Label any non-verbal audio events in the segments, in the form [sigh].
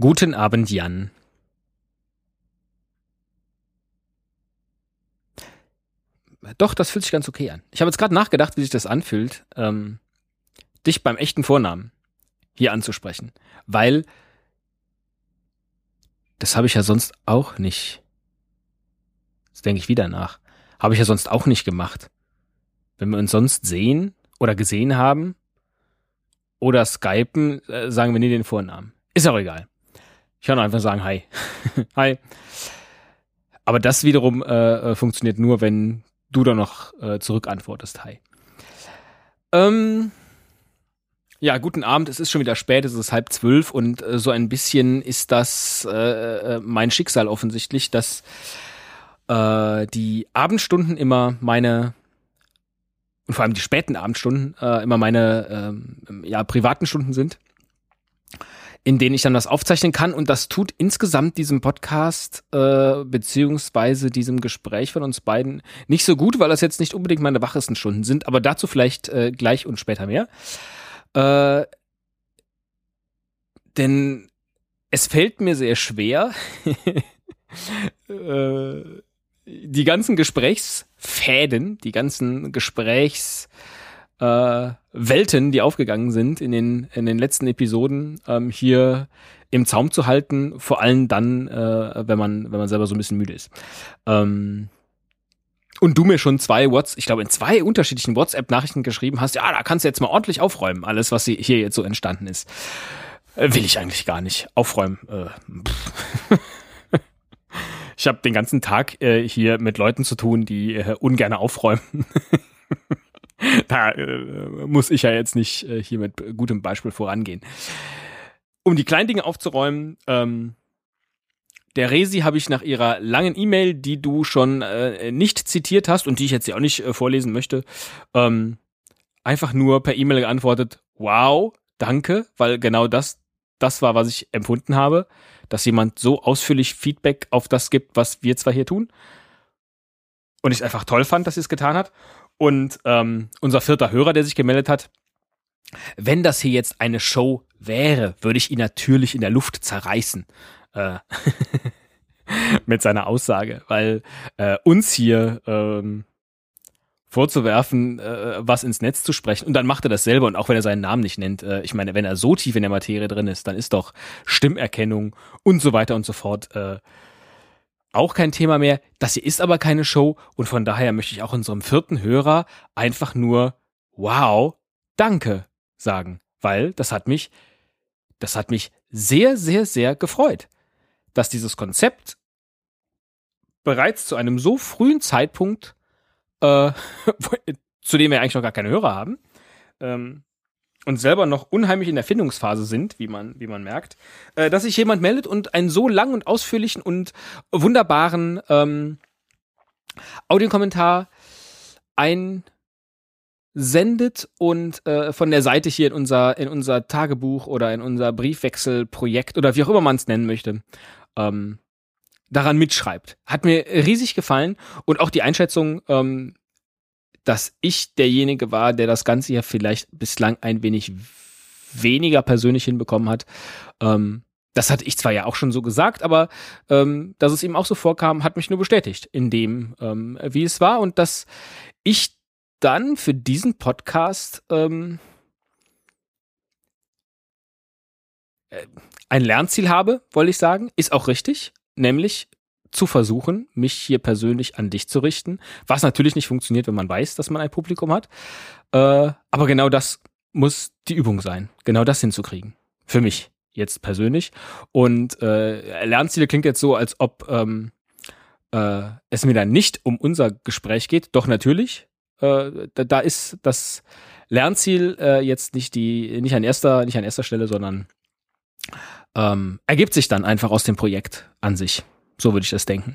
Guten Abend, Jan. Doch, das fühlt sich ganz okay an. Ich habe jetzt gerade nachgedacht, wie sich das anfühlt, ähm, dich beim echten Vornamen hier anzusprechen. Weil das habe ich ja sonst auch nicht. Das denke ich wieder nach. Habe ich ja sonst auch nicht gemacht. Wenn wir uns sonst sehen oder gesehen haben oder skypen, äh, sagen wir nie den Vornamen. Ist auch egal. Ich kann einfach sagen Hi. [laughs] Hi. Aber das wiederum äh, äh, funktioniert nur, wenn du dann noch äh, zurückantwortest. Hi. Ähm, ja, guten Abend. Es ist schon wieder spät. Es ist halb zwölf und äh, so ein bisschen ist das äh, äh, mein Schicksal offensichtlich, dass äh, die Abendstunden immer meine und vor allem die späten Abendstunden äh, immer meine ähm, ja privaten Stunden sind in denen ich dann was aufzeichnen kann. Und das tut insgesamt diesem Podcast äh, beziehungsweise diesem Gespräch von uns beiden nicht so gut, weil das jetzt nicht unbedingt meine wachesten Stunden sind, aber dazu vielleicht äh, gleich und später mehr. Äh, denn es fällt mir sehr schwer, [laughs] äh, die ganzen Gesprächsfäden, die ganzen Gesprächs äh, Welten, die aufgegangen sind in den, in den letzten Episoden, ähm, hier im Zaum zu halten, vor allem dann, äh, wenn man, wenn man selber so ein bisschen müde ist. Ähm, und du mir schon zwei WhatsApp, ich glaube in zwei unterschiedlichen WhatsApp-Nachrichten geschrieben hast, ja, da kannst du jetzt mal ordentlich aufräumen, alles, was hier jetzt so entstanden ist. Äh, will ich eigentlich gar nicht. Aufräumen. Äh, [laughs] ich habe den ganzen Tag äh, hier mit Leuten zu tun, die äh, ungern aufräumen. [laughs] [laughs] da äh, muss ich ja jetzt nicht äh, hier mit gutem Beispiel vorangehen. Um die kleinen Dinge aufzuräumen, ähm, der Resi habe ich nach ihrer langen E-Mail, die du schon äh, nicht zitiert hast und die ich jetzt ja auch nicht äh, vorlesen möchte, ähm, einfach nur per E-Mail geantwortet, wow, danke, weil genau das, das war, was ich empfunden habe, dass jemand so ausführlich Feedback auf das gibt, was wir zwar hier tun. Und ich es einfach toll fand, dass sie es getan hat. Und ähm, unser vierter Hörer, der sich gemeldet hat, wenn das hier jetzt eine Show wäre, würde ich ihn natürlich in der Luft zerreißen. Äh, [laughs] mit seiner Aussage, weil äh, uns hier ähm, vorzuwerfen, äh, was ins Netz zu sprechen. Und dann macht er das selber und auch wenn er seinen Namen nicht nennt. Äh, ich meine, wenn er so tief in der Materie drin ist, dann ist doch Stimmerkennung und so weiter und so fort äh, auch kein Thema mehr. Das hier ist aber keine Show und von daher möchte ich auch unserem vierten Hörer einfach nur wow, danke sagen, weil das hat mich, das hat mich sehr, sehr, sehr gefreut, dass dieses Konzept bereits zu einem so frühen Zeitpunkt, äh, [laughs] zu dem wir eigentlich noch gar keine Hörer haben, ähm, und selber noch unheimlich in der Findungsphase sind, wie man, wie man merkt, äh, dass sich jemand meldet und einen so langen und ausführlichen und wunderbaren ähm, Audiokommentar einsendet und äh, von der Seite hier in unser, in unser Tagebuch oder in unser Briefwechselprojekt oder wie auch immer man es nennen möchte, ähm, daran mitschreibt. Hat mir riesig gefallen und auch die Einschätzung, ähm, dass ich derjenige war, der das Ganze ja vielleicht bislang ein wenig weniger persönlich hinbekommen hat. Ähm, das hatte ich zwar ja auch schon so gesagt, aber ähm, dass es ihm auch so vorkam, hat mich nur bestätigt in dem, ähm, wie es war und dass ich dann für diesen Podcast ähm, äh, ein Lernziel habe, wollte ich sagen, ist auch richtig, nämlich zu versuchen, mich hier persönlich an dich zu richten, was natürlich nicht funktioniert, wenn man weiß, dass man ein Publikum hat. Äh, aber genau das muss die Übung sein, genau das hinzukriegen. Für mich jetzt persönlich. Und äh, Lernziele klingt jetzt so, als ob ähm, äh, es mir dann nicht um unser Gespräch geht. Doch natürlich, äh, da, da ist das Lernziel äh, jetzt nicht die, nicht an erster, nicht an erster Stelle, sondern ähm, ergibt sich dann einfach aus dem Projekt an sich. So würde ich das denken.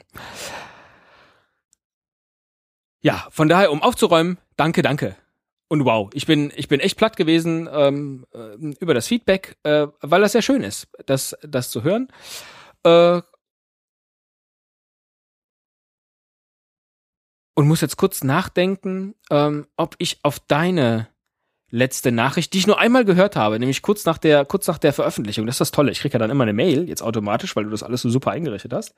Ja, von daher, um aufzuräumen, danke, danke. Und wow, ich bin, ich bin echt platt gewesen ähm, äh, über das Feedback, äh, weil das sehr schön ist, das, das zu hören. Äh, und muss jetzt kurz nachdenken, ähm, ob ich auf deine letzte Nachricht, die ich nur einmal gehört habe, nämlich kurz nach der, kurz nach der Veröffentlichung. Das ist das Tolle. Ich kriege ja dann immer eine Mail, jetzt automatisch, weil du das alles so super eingerichtet hast.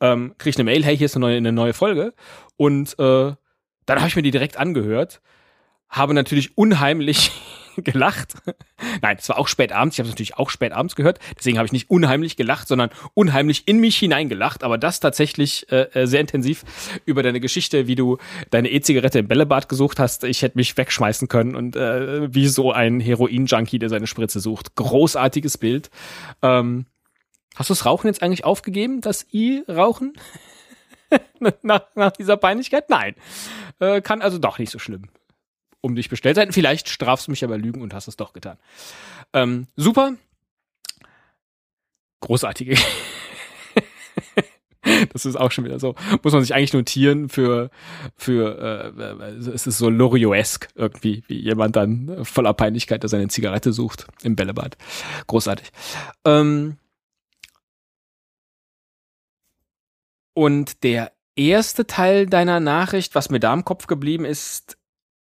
Ähm, kriege ich eine Mail, hey, hier ist eine neue, eine neue Folge. Und äh, dann habe ich mir die direkt angehört, habe natürlich unheimlich [laughs] gelacht. Nein, es war auch spät abends. Ich habe es natürlich auch spät abends gehört. Deswegen habe ich nicht unheimlich gelacht, sondern unheimlich in mich hineingelacht. Aber das tatsächlich äh, äh, sehr intensiv über deine Geschichte, wie du deine E-Zigarette im Bällebad gesucht hast. Ich hätte mich wegschmeißen können und äh, wie so ein Heroin-Junkie, der seine Spritze sucht. Großartiges Bild. Ähm, hast du das Rauchen jetzt eigentlich aufgegeben? Das I-Rauchen? [laughs] nach, nach dieser Peinlichkeit? Nein. Äh, kann also doch nicht so schlimm um dich bestellt sein. Vielleicht strafst du mich aber Lügen und hast es doch getan. Ähm, super. Großartige. [laughs] das ist auch schon wieder so. Muss man sich eigentlich notieren für, für äh, es ist so Lorioesque irgendwie, wie jemand dann voller Peinlichkeit da seine Zigarette sucht im Bällebad. Großartig. Ähm, und der erste Teil deiner Nachricht, was mir da im Kopf geblieben ist,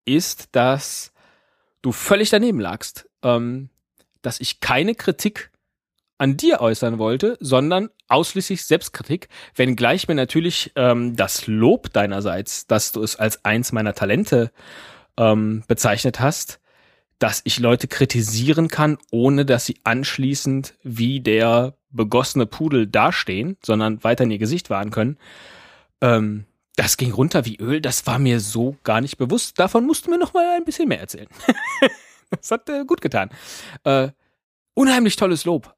ist, dass du völlig daneben lagst, ähm, dass ich keine Kritik an dir äußern wollte, sondern ausschließlich Selbstkritik, wenngleich mir natürlich ähm, das Lob deinerseits, dass du es als eins meiner Talente ähm, bezeichnet hast, dass ich Leute kritisieren kann, ohne dass sie anschließend wie der begossene Pudel dastehen, sondern weiter in ihr Gesicht wahren können. Ähm, das ging runter wie Öl, das war mir so gar nicht bewusst. Davon musst du mir noch mal ein bisschen mehr erzählen. [laughs] das hat äh, gut getan. Äh, unheimlich tolles Lob.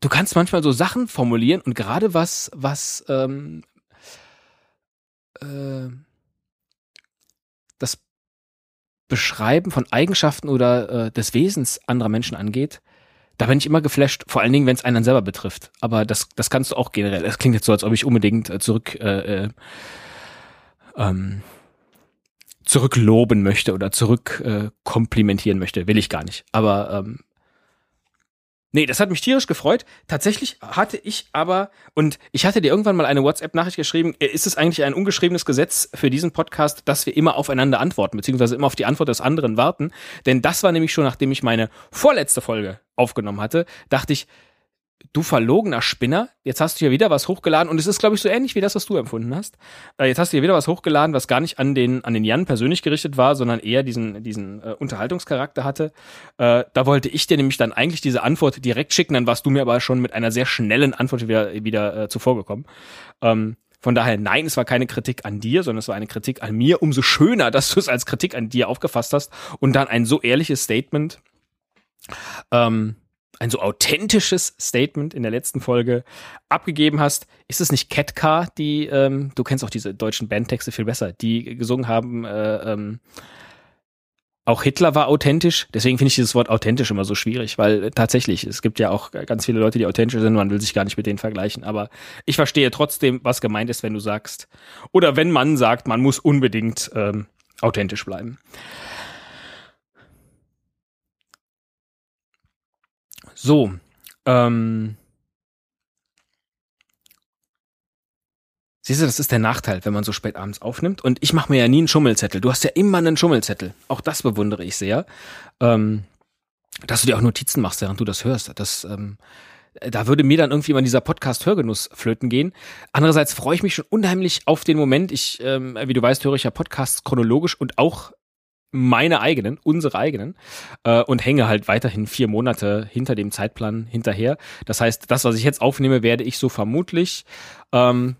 Du kannst manchmal so Sachen formulieren und gerade was, was ähm, äh, das Beschreiben von Eigenschaften oder äh, des Wesens anderer Menschen angeht, da bin ich immer geflasht, vor allen Dingen, wenn es einen selber betrifft. Aber das, das kannst du auch generell. Es klingt jetzt so, als ob ich unbedingt äh, zurück äh, äh, ähm, zurückloben möchte oder zurück äh, komplimentieren möchte. Will ich gar nicht. Aber ähm, Nee, das hat mich tierisch gefreut. Tatsächlich hatte ich aber, und ich hatte dir irgendwann mal eine WhatsApp-Nachricht geschrieben, äh, ist es eigentlich ein ungeschriebenes Gesetz für diesen Podcast, dass wir immer aufeinander antworten, beziehungsweise immer auf die Antwort des anderen warten? Denn das war nämlich schon, nachdem ich meine vorletzte Folge aufgenommen hatte, dachte ich, du verlogener Spinner, jetzt hast du hier wieder was hochgeladen und es ist, glaube ich, so ähnlich wie das, was du empfunden hast. Äh, jetzt hast du hier wieder was hochgeladen, was gar nicht an den, an den Jan persönlich gerichtet war, sondern eher diesen, diesen äh, Unterhaltungscharakter hatte. Äh, da wollte ich dir nämlich dann eigentlich diese Antwort direkt schicken, dann warst du mir aber schon mit einer sehr schnellen Antwort wieder, wieder äh, zuvor gekommen. Ähm, von daher, nein, es war keine Kritik an dir, sondern es war eine Kritik an mir. Umso schöner, [laughs] dass du es als Kritik an dir aufgefasst hast und dann ein so ehrliches Statement. Ähm, ein so authentisches Statement in der letzten Folge abgegeben hast. Ist es nicht Catcar, die, ähm, du kennst auch diese deutschen Bandtexte viel besser, die gesungen haben, äh, ähm, auch Hitler war authentisch, deswegen finde ich dieses Wort authentisch immer so schwierig, weil tatsächlich, es gibt ja auch ganz viele Leute, die authentisch sind, man will sich gar nicht mit denen vergleichen, aber ich verstehe trotzdem, was gemeint ist, wenn du sagst, oder wenn man sagt, man muss unbedingt ähm, authentisch bleiben. So, ähm, Siehst du, das ist der Nachteil, wenn man so spät abends aufnimmt. Und ich mache mir ja nie einen Schummelzettel. Du hast ja immer einen Schummelzettel. Auch das bewundere ich sehr. Ähm, dass du dir auch Notizen machst, während du das hörst. Das, ähm, da würde mir dann irgendwie mal dieser Podcast-Hörgenuss flöten gehen. Andererseits freue ich mich schon unheimlich auf den Moment. Ich, ähm, wie du weißt, höre ich ja Podcasts chronologisch und auch meine eigenen, unsere eigenen, äh, und hänge halt weiterhin vier Monate hinter dem Zeitplan hinterher. Das heißt, das, was ich jetzt aufnehme, werde ich so vermutlich, ähm,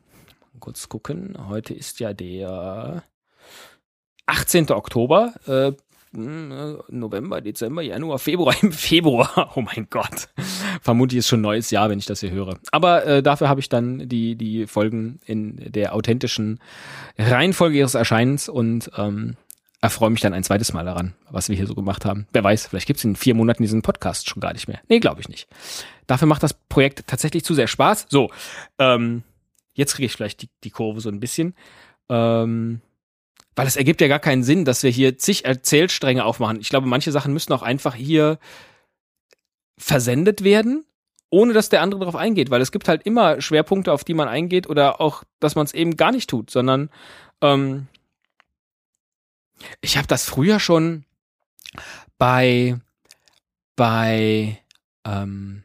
kurz gucken, heute ist ja der 18. Oktober, äh, hm, November, Dezember, Januar, Februar, im Februar. [laughs] Oh mein Gott. Vermutlich ist schon neues Jahr, wenn ich das hier höre. Aber äh, dafür habe ich dann die, die Folgen in der authentischen Reihenfolge ihres Erscheinens und ähm, erfreue mich dann ein zweites Mal daran, was wir hier so gemacht haben. Wer weiß, vielleicht gibt es in vier Monaten diesen Podcast schon gar nicht mehr. Nee, glaube ich nicht. Dafür macht das Projekt tatsächlich zu sehr Spaß. So, ähm, jetzt kriege ich vielleicht die, die Kurve so ein bisschen. Ähm, weil es ergibt ja gar keinen Sinn, dass wir hier zig Erzählstränge aufmachen. Ich glaube, manche Sachen müssen auch einfach hier versendet werden, ohne dass der andere darauf eingeht, weil es gibt halt immer Schwerpunkte, auf die man eingeht oder auch, dass man es eben gar nicht tut, sondern ähm, ich habe das früher schon bei bei ähm,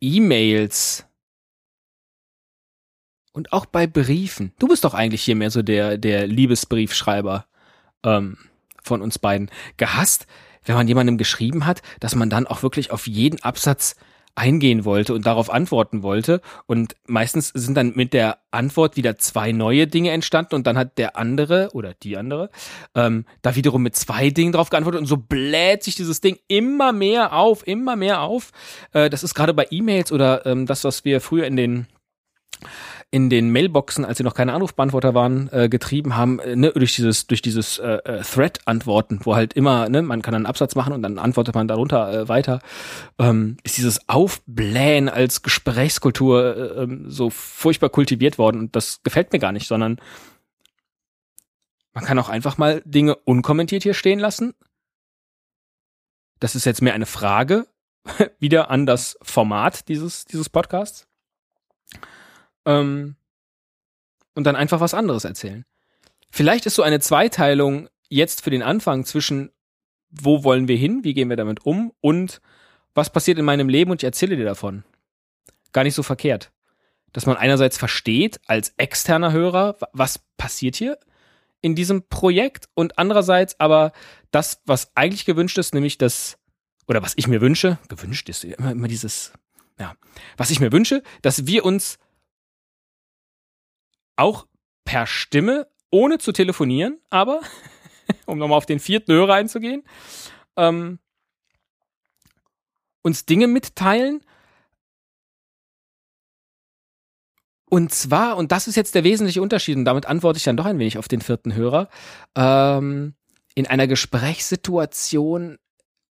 E-Mails und auch bei Briefen. Du bist doch eigentlich hier mehr so der der Liebesbriefschreiber ähm, von uns beiden. Gehasst, wenn man jemandem geschrieben hat, dass man dann auch wirklich auf jeden Absatz eingehen wollte und darauf antworten wollte. Und meistens sind dann mit der Antwort wieder zwei neue Dinge entstanden und dann hat der andere oder die andere ähm, da wiederum mit zwei Dingen drauf geantwortet und so bläht sich dieses Ding immer mehr auf, immer mehr auf. Äh, das ist gerade bei E-Mails oder ähm, das, was wir früher in den in den Mailboxen, als sie noch keine Anrufbeantworter waren, äh, getrieben haben, äh, ne, durch dieses durch dieses äh, äh, Thread-Antworten, wo halt immer, ne, man kann einen Absatz machen und dann antwortet man darunter äh, weiter, ähm, ist dieses Aufblähen als Gesprächskultur äh, ähm, so furchtbar kultiviert worden und das gefällt mir gar nicht, sondern man kann auch einfach mal Dinge unkommentiert hier stehen lassen. Das ist jetzt mehr eine Frage [laughs] wieder an das Format dieses dieses Podcasts ähm, und dann einfach was anderes erzählen. Vielleicht ist so eine Zweiteilung jetzt für den Anfang zwischen wo wollen wir hin, wie gehen wir damit um und was passiert in meinem Leben und ich erzähle dir davon. Gar nicht so verkehrt. Dass man einerseits versteht als externer Hörer, was passiert hier in diesem Projekt und andererseits aber das, was eigentlich gewünscht ist, nämlich das, oder was ich mir wünsche, gewünscht ist immer, immer dieses, ja, was ich mir wünsche, dass wir uns auch per Stimme, ohne zu telefonieren, aber, [laughs] um nochmal auf den vierten Hörer einzugehen, ähm, uns Dinge mitteilen. Und zwar, und das ist jetzt der wesentliche Unterschied, und damit antworte ich dann doch ein wenig auf den vierten Hörer, ähm, in einer Gesprächssituation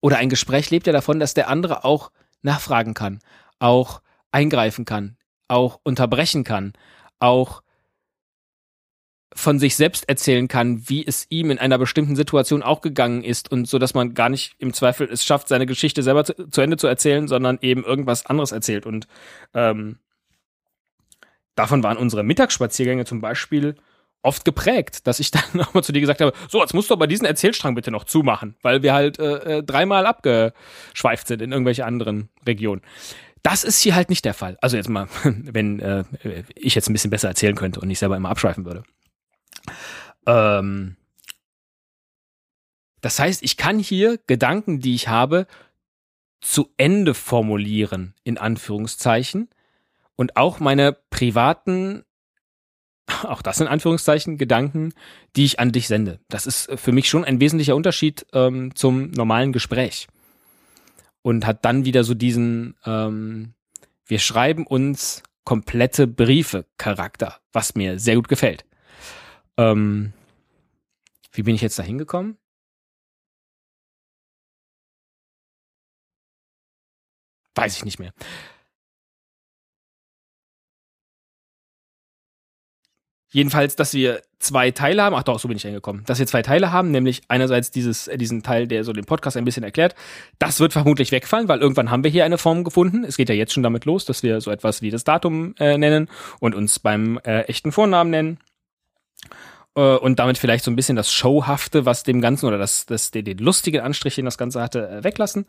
oder ein Gespräch lebt ja davon, dass der andere auch nachfragen kann, auch eingreifen kann, auch unterbrechen kann, auch von sich selbst erzählen kann, wie es ihm in einer bestimmten Situation auch gegangen ist und so, dass man gar nicht im Zweifel es schafft, seine Geschichte selber zu, zu Ende zu erzählen, sondern eben irgendwas anderes erzählt. Und ähm, davon waren unsere Mittagsspaziergänge zum Beispiel oft geprägt, dass ich [laughs] dann auch mal zu dir gesagt habe, so, jetzt musst du aber diesen Erzählstrang bitte noch zumachen, weil wir halt äh, äh dreimal abgeschweift sind in irgendwelche anderen Regionen. Das ist hier halt nicht der Fall. Also jetzt mal, [laughs] wenn äh, ich jetzt ein bisschen besser erzählen könnte und nicht selber immer abschweifen würde. Ähm, das heißt, ich kann hier Gedanken, die ich habe, zu Ende formulieren, in Anführungszeichen, und auch meine privaten, [laughs] auch das in Anführungszeichen, Gedanken, die ich an dich sende. Das ist für mich schon ein wesentlicher Unterschied ähm, zum normalen Gespräch. Und hat dann wieder so diesen, ähm, wir schreiben uns komplette Briefe Charakter, was mir sehr gut gefällt. Ähm, wie bin ich jetzt da hingekommen? Weiß ich nicht mehr. Jedenfalls, dass wir zwei Teile haben. Ach doch, so bin ich hingekommen. Dass wir zwei Teile haben, nämlich einerseits dieses, äh, diesen Teil, der so den Podcast ein bisschen erklärt. Das wird vermutlich wegfallen, weil irgendwann haben wir hier eine Form gefunden. Es geht ja jetzt schon damit los, dass wir so etwas wie das Datum äh, nennen und uns beim äh, echten Vornamen nennen äh, und damit vielleicht so ein bisschen das Showhafte, was dem Ganzen oder das, das den, den lustigen Anstrich, den das Ganze hatte, äh, weglassen.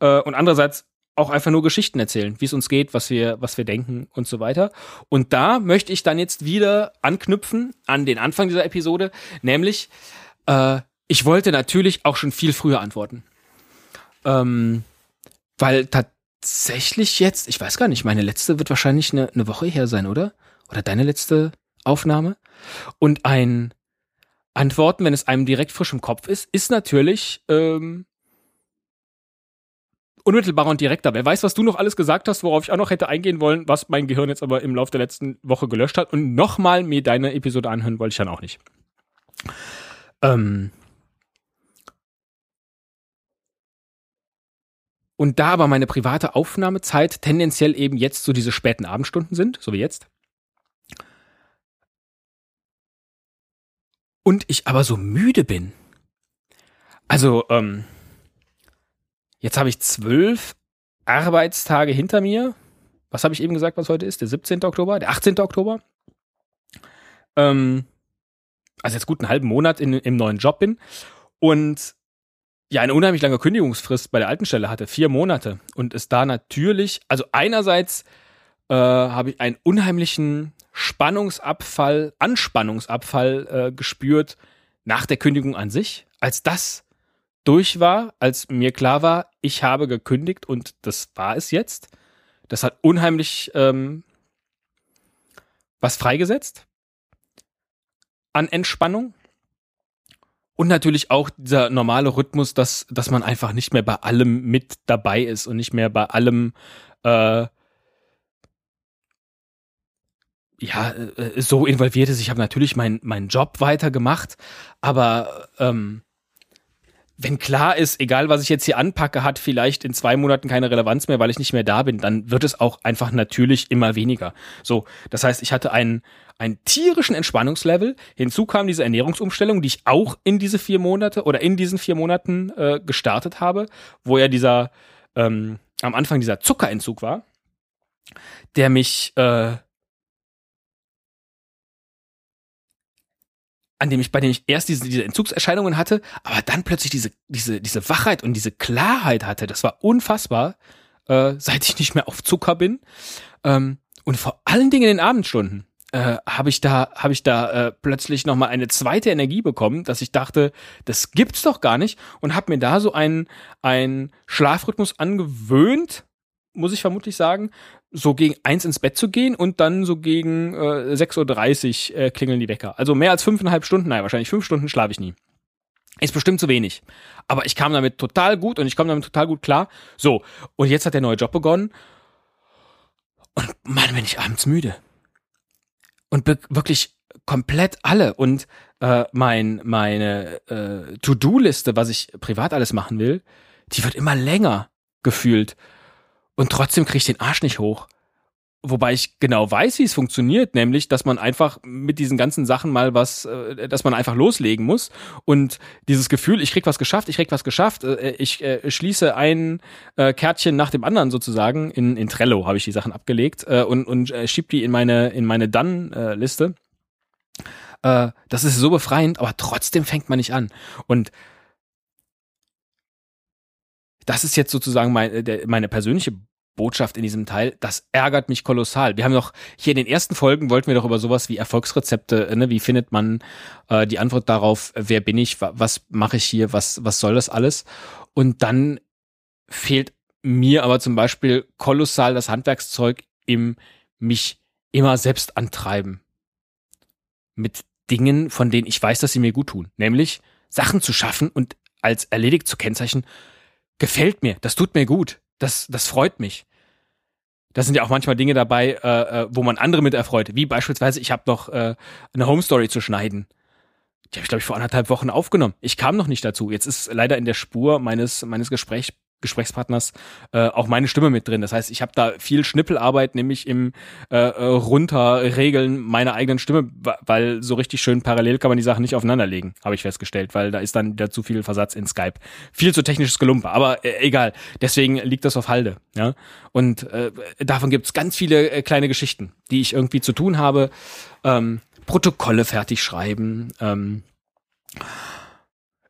Äh, und andererseits auch einfach nur Geschichten erzählen, wie es uns geht, was wir, was wir denken und so weiter. Und da möchte ich dann jetzt wieder anknüpfen an den Anfang dieser Episode, nämlich äh, ich wollte natürlich auch schon viel früher antworten. Ähm, weil tatsächlich jetzt, ich weiß gar nicht, meine letzte wird wahrscheinlich eine, eine Woche her sein, oder? Oder deine letzte Aufnahme? Und ein Antworten, wenn es einem direkt frisch im Kopf ist, ist natürlich ähm, unmittelbarer und direkter. Wer weiß, was du noch alles gesagt hast, worauf ich auch noch hätte eingehen wollen, was mein Gehirn jetzt aber im Laufe der letzten Woche gelöscht hat. Und nochmal mir deine Episode anhören wollte ich dann auch nicht. Ähm und da aber meine private Aufnahmezeit tendenziell eben jetzt so diese späten Abendstunden sind, so wie jetzt, und ich aber so müde bin. Also, ähm, jetzt habe ich zwölf Arbeitstage hinter mir. Was habe ich eben gesagt, was heute ist? Der 17. Oktober, der 18. Oktober. Ähm, also jetzt gut einen halben Monat in, im neuen Job bin und ja eine unheimlich lange Kündigungsfrist bei der alten Stelle hatte, vier Monate und es da natürlich, also einerseits äh, habe ich einen unheimlichen Spannungsabfall, Anspannungsabfall äh, gespürt nach der Kündigung an sich, als das durch war, als mir klar war, ich habe gekündigt und das war es jetzt. Das hat unheimlich ähm, was freigesetzt an Entspannung. Und natürlich auch dieser normale Rhythmus, dass, dass man einfach nicht mehr bei allem mit dabei ist und nicht mehr bei allem äh, ja, äh, so involviert ist. Ich habe natürlich meinen meinen Job weitergemacht, aber ähm, wenn klar ist, egal was ich jetzt hier anpacke, hat vielleicht in zwei Monaten keine Relevanz mehr, weil ich nicht mehr da bin, dann wird es auch einfach natürlich immer weniger. So, das heißt, ich hatte einen, einen tierischen Entspannungslevel. Hinzu kam diese Ernährungsumstellung, die ich auch in diese vier Monate oder in diesen vier Monaten äh, gestartet habe, wo ja dieser ähm, am Anfang dieser Zuckerentzug war, der mich äh, an dem ich, bei dem ich erst diese, diese Entzugserscheinungen hatte, aber dann plötzlich diese, diese, diese Wachheit und diese Klarheit hatte. Das war unfassbar, äh, seit ich nicht mehr auf Zucker bin. Ähm, und vor allen Dingen in den Abendstunden äh, habe ich da, habe ich da äh, plötzlich noch mal eine zweite Energie bekommen, dass ich dachte, das gibt's doch gar nicht und habe mir da so einen, einen Schlafrhythmus angewöhnt, muss ich vermutlich sagen, so gegen eins ins Bett zu gehen und dann so gegen äh, 6.30 Uhr äh, klingeln die Wecker. Also mehr als fünfeinhalb Stunden, nein, wahrscheinlich fünf Stunden schlafe ich nie. Ist bestimmt zu wenig. Aber ich kam damit total gut und ich komme damit total gut klar. So, und jetzt hat der neue Job begonnen. Und Mann, bin ich abends müde. Und wirklich komplett alle. Und äh, mein, meine äh, To-Do-Liste, was ich privat alles machen will, die wird immer länger gefühlt. Und trotzdem kriege ich den Arsch nicht hoch. Wobei ich genau weiß, wie es funktioniert, nämlich, dass man einfach mit diesen ganzen Sachen mal was, äh, dass man einfach loslegen muss und dieses Gefühl, ich krieg was geschafft, ich krieg was geschafft, äh, ich äh, schließe ein Kärtchen nach dem anderen sozusagen in, in Trello habe ich die Sachen abgelegt und und schieb die in meine in meine Dann-Liste. Äh, das ist so befreiend, aber trotzdem fängt man nicht an und das ist jetzt sozusagen mein, meine persönliche Botschaft in diesem Teil. Das ärgert mich kolossal. Wir haben noch hier in den ersten Folgen wollten wir doch über sowas wie Erfolgsrezepte, ne? wie findet man äh, die Antwort darauf, wer bin ich, was mache ich hier, was, was soll das alles? Und dann fehlt mir aber zum Beispiel kolossal das Handwerkszeug im mich immer selbst antreiben. Mit Dingen, von denen ich weiß, dass sie mir gut tun. Nämlich Sachen zu schaffen und als erledigt zu kennzeichnen, gefällt mir, das tut mir gut, das, das freut mich. Da sind ja auch manchmal Dinge dabei, äh, äh, wo man andere mit erfreut. Wie beispielsweise, ich habe noch äh, eine Home Story zu schneiden. Die habe ich, glaube ich, vor anderthalb Wochen aufgenommen. Ich kam noch nicht dazu. Jetzt ist leider in der Spur meines, meines Gesprächs Gesprächspartners äh, auch meine Stimme mit drin. Das heißt, ich habe da viel Schnippelarbeit, nämlich im äh, äh, Runterregeln meiner eigenen Stimme, weil so richtig schön parallel kann man die Sachen nicht aufeinanderlegen, habe ich festgestellt, weil da ist dann wieder zu viel Versatz in Skype. Viel zu technisches Gelumpe, aber äh, egal. Deswegen liegt das auf Halde. Ja? Und äh, davon gibt's ganz viele äh, kleine Geschichten, die ich irgendwie zu tun habe. Ähm, Protokolle fertig schreiben. Ähm,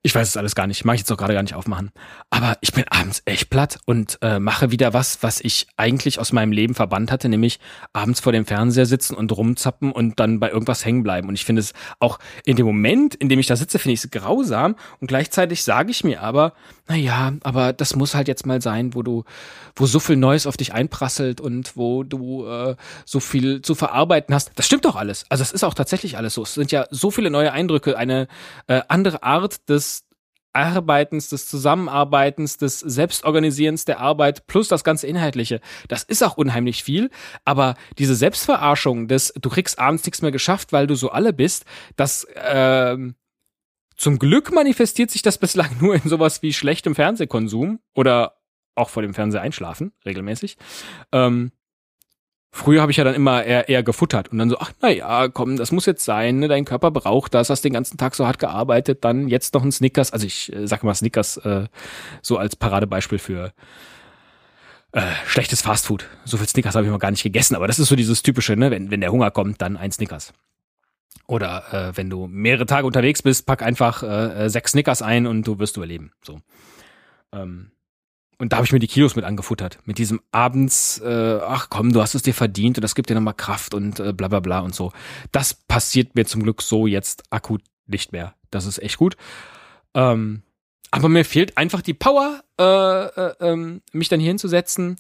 ich weiß es alles gar nicht, mache ich jetzt auch gerade gar nicht aufmachen. Aber ich bin abends echt platt und äh, mache wieder was, was ich eigentlich aus meinem Leben verbannt hatte, nämlich abends vor dem Fernseher sitzen und rumzappen und dann bei irgendwas hängen bleiben. Und ich finde es auch in dem Moment, in dem ich da sitze, finde ich es grausam. Und gleichzeitig sage ich mir aber, na ja, aber das muss halt jetzt mal sein, wo du, wo so viel Neues auf dich einprasselt und wo du äh, so viel zu verarbeiten hast. Das stimmt doch alles. Also es ist auch tatsächlich alles so. Es sind ja so viele neue Eindrücke, eine äh, andere Art des Arbeitens, des Zusammenarbeitens, des Selbstorganisierens der Arbeit plus das ganze Inhaltliche. Das ist auch unheimlich viel, aber diese Selbstverarschung des, du kriegst abends nichts mehr geschafft, weil du so alle bist, das, äh, zum Glück manifestiert sich das bislang nur in sowas wie schlechtem Fernsehkonsum oder auch vor dem Fernseher einschlafen, regelmäßig. Ähm, Früher habe ich ja dann immer eher, eher gefuttert und dann so, ach na ja, komm, das muss jetzt sein, ne? dein Körper braucht das, hast den ganzen Tag so hart gearbeitet, dann jetzt noch ein Snickers, also ich äh, sag mal Snickers äh, so als Paradebeispiel für äh, schlechtes Fastfood. So viel Snickers habe ich mal gar nicht gegessen, aber das ist so dieses typische, ne, wenn, wenn der Hunger kommt, dann ein Snickers. Oder äh, wenn du mehrere Tage unterwegs bist, pack einfach äh, äh sechs Snickers ein und du wirst überleben. So. Ähm, und da habe ich mir die Kilos mit angefuttert. Mit diesem abends, äh, ach komm, du hast es dir verdient und das gibt dir nochmal Kraft und äh, bla bla bla und so. Das passiert mir zum Glück so jetzt akut nicht mehr. Das ist echt gut. Ähm, aber mir fehlt einfach die Power, äh, äh, ähm, mich dann hier hinzusetzen,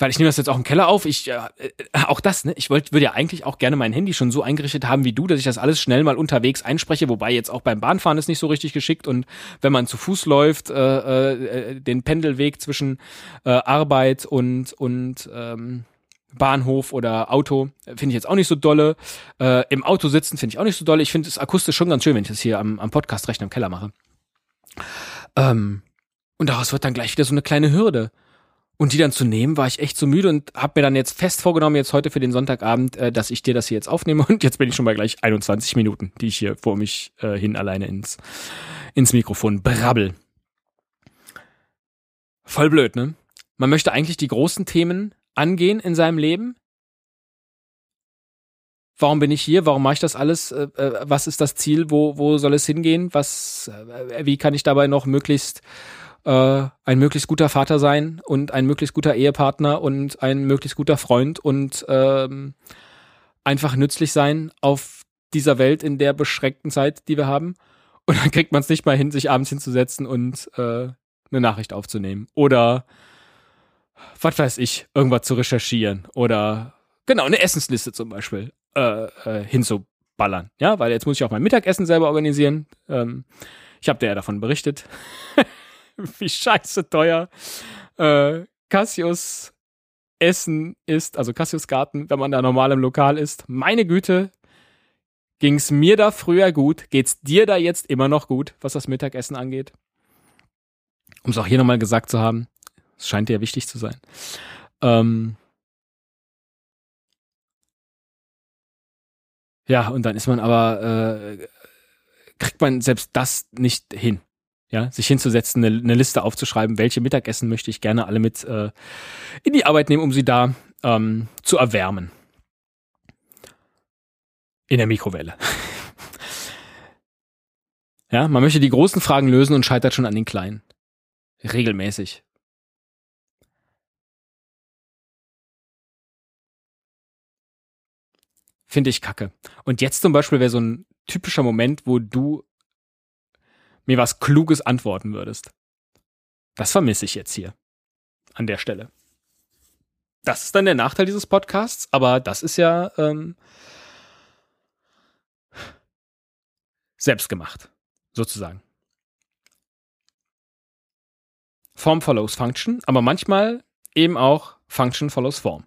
weil ich nehme das jetzt auch im Keller auf. Ich äh, äh, auch das, ne? Ich wollte würde ja eigentlich auch gerne mein Handy schon so eingerichtet haben wie du, dass ich das alles schnell mal unterwegs einspreche, wobei jetzt auch beim Bahnfahren ist nicht so richtig geschickt und wenn man zu Fuß läuft, äh, äh, den Pendelweg zwischen äh, Arbeit und und ähm, Bahnhof oder Auto finde ich jetzt auch nicht so dolle. Äh, Im Auto sitzen finde ich auch nicht so dolle. Ich finde es akustisch schon ganz schön, wenn ich das hier am, am Podcast recht im Keller mache. Ähm, und daraus wird dann gleich wieder so eine kleine Hürde. Und die dann zu nehmen, war ich echt so müde und habe mir dann jetzt fest vorgenommen, jetzt heute für den Sonntagabend, äh, dass ich dir das hier jetzt aufnehme. [laughs] Und jetzt bin ich schon bei gleich 21 Minuten, die ich hier vor mich äh, hin alleine ins, ins Mikrofon brabbel. Voll blöd, ne? Man möchte eigentlich die großen Themen angehen in seinem Leben. Warum bin ich hier? Warum mache ich das alles? Äh, äh was ist das Ziel? Wo, wo soll es hingehen? Was, äh, wie kann ich dabei noch möglichst äh, ein möglichst guter Vater sein und ein möglichst guter Ehepartner und ein möglichst guter Freund und ähm, einfach nützlich sein auf dieser Welt in der beschränkten Zeit, die wir haben. [laughs] Und dann kriegt man es nicht mal hin, sich abends hinzusetzen und äh, eine Nachricht aufzunehmen. Oder was weiß ich, irgendwas zu recherchieren. Oder genau, eine Essensliste zum Beispiel äh, äh, hinzuballern. Ja, weil jetzt muss ich auch mein Mittagessen selber organisieren. Ähm, ich habe dir ja davon berichtet. [laughs] [laughs] wie scheiße teuer äh, Cassius Essen ist, also Cassius Garten, wenn man da normal im Lokal ist. Meine Güte, ging's mir da früher gut, geht's dir da jetzt immer noch gut, was das Mittagessen angeht? Um es auch hier nochmal gesagt zu haben, es scheint dir wichtig zu sein. Ähm ja, und dann ist man aber, äh, kriegt man selbst das nicht hin ja, sich hinzusetzen, eine, eine, Liste aufzuschreiben, welche Mittagessen möchte ich gerne alle mit äh, in die Arbeit nehmen, um sie da ähm, zu erwärmen. In der Mikrowelle. [laughs] ja, man möchte die großen Fragen lösen und scheitert schon an den kleinen. Regelmäßig. Finde ich kacke. Und jetzt zum Beispiel wäre so ein typischer Moment, wo du mir was Kluges antworten würdest. Das vermisse ich jetzt hier. An der Stelle. Das ist dann der Nachteil dieses Podcasts, aber das ist ja ähm, selbst gemacht, sozusagen. Form follows Function, aber manchmal eben auch Function follows Form.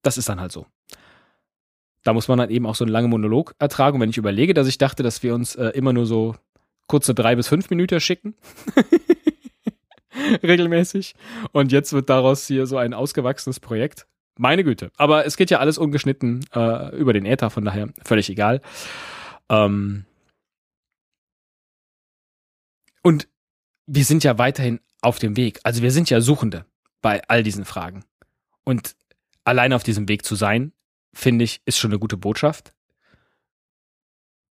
Das ist dann halt so da muss man dann eben auch so einen langen Monolog ertragen. Und wenn ich überlege, dass ich dachte, dass wir uns äh, immer nur so kurze drei bis fünf Minuten schicken, [laughs] regelmäßig, und jetzt wird daraus hier so ein ausgewachsenes Projekt. Meine Güte. Aber es geht ja alles ungeschnitten äh, über den Äther, von daher völlig egal. Ähm und wir sind ja weiterhin auf dem Weg. Also wir sind ja Suchende bei all diesen Fragen. Und allein auf diesem Weg zu sein, finde ich, ist schon eine gute Botschaft.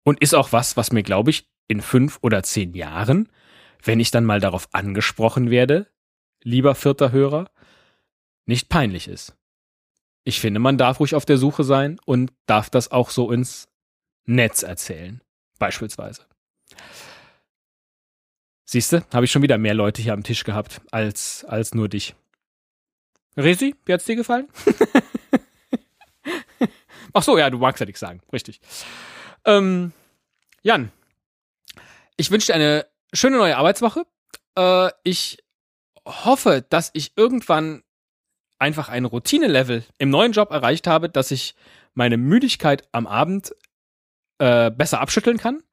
Und ist auch was, was mir, glaube ich, in fünf oder zehn Jahren, wenn ich dann mal darauf angesprochen werde, lieber vierter Hörer, nicht peinlich ist. Ich finde, man darf ruhig auf der Suche sein und darf das auch so ins Netz erzählen, beispielsweise. Siehst du, habe ich schon wieder mehr Leute hier am Tisch gehabt als, als nur dich. Resi, wie hat's dir gefallen? [laughs] Ach so, ja, du magst ja nichts sagen. Richtig. Ähm, Jan, ich wünsche dir eine schöne neue Arbeitswoche. Äh, ich hoffe, dass ich irgendwann einfach ein Routine-Level im neuen Job erreicht habe, dass ich meine Müdigkeit am Abend äh, besser abschütteln kann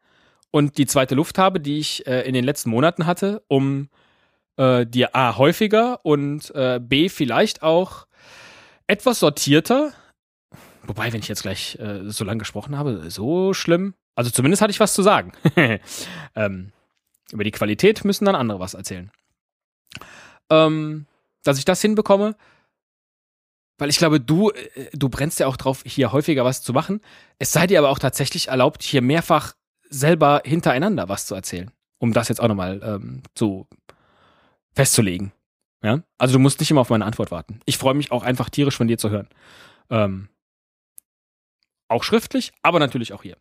und die zweite Luft habe, die ich äh, in den letzten Monaten hatte, um äh, dir A häufiger und äh, B vielleicht auch etwas sortierter Wobei, wenn ich jetzt gleich äh, so lange gesprochen habe, so schlimm. Also zumindest hatte ich was zu sagen. [laughs] ähm, über die Qualität müssen dann andere was erzählen. Ähm, dass ich das hinbekomme, weil ich glaube, du, äh, du brennst ja auch drauf, hier häufiger was zu machen. Es sei dir aber auch tatsächlich erlaubt, hier mehrfach selber hintereinander was zu erzählen. Um das jetzt auch nochmal ähm, zu festzulegen. Ja? Also du musst nicht immer auf meine Antwort warten. Ich freue mich auch einfach tierisch von dir zu hören. Ähm, auch schriftlich, aber natürlich auch hier.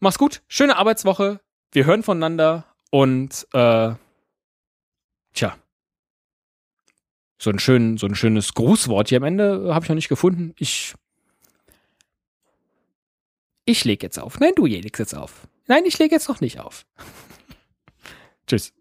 Mach's gut, schöne Arbeitswoche. Wir hören voneinander und äh, tja, so ein, schön, so ein schönes Grußwort hier am Ende habe ich noch nicht gefunden. Ich ich leg jetzt auf. Nein, du legst jetzt auf. Nein, ich lege jetzt noch nicht auf. [laughs] Tschüss.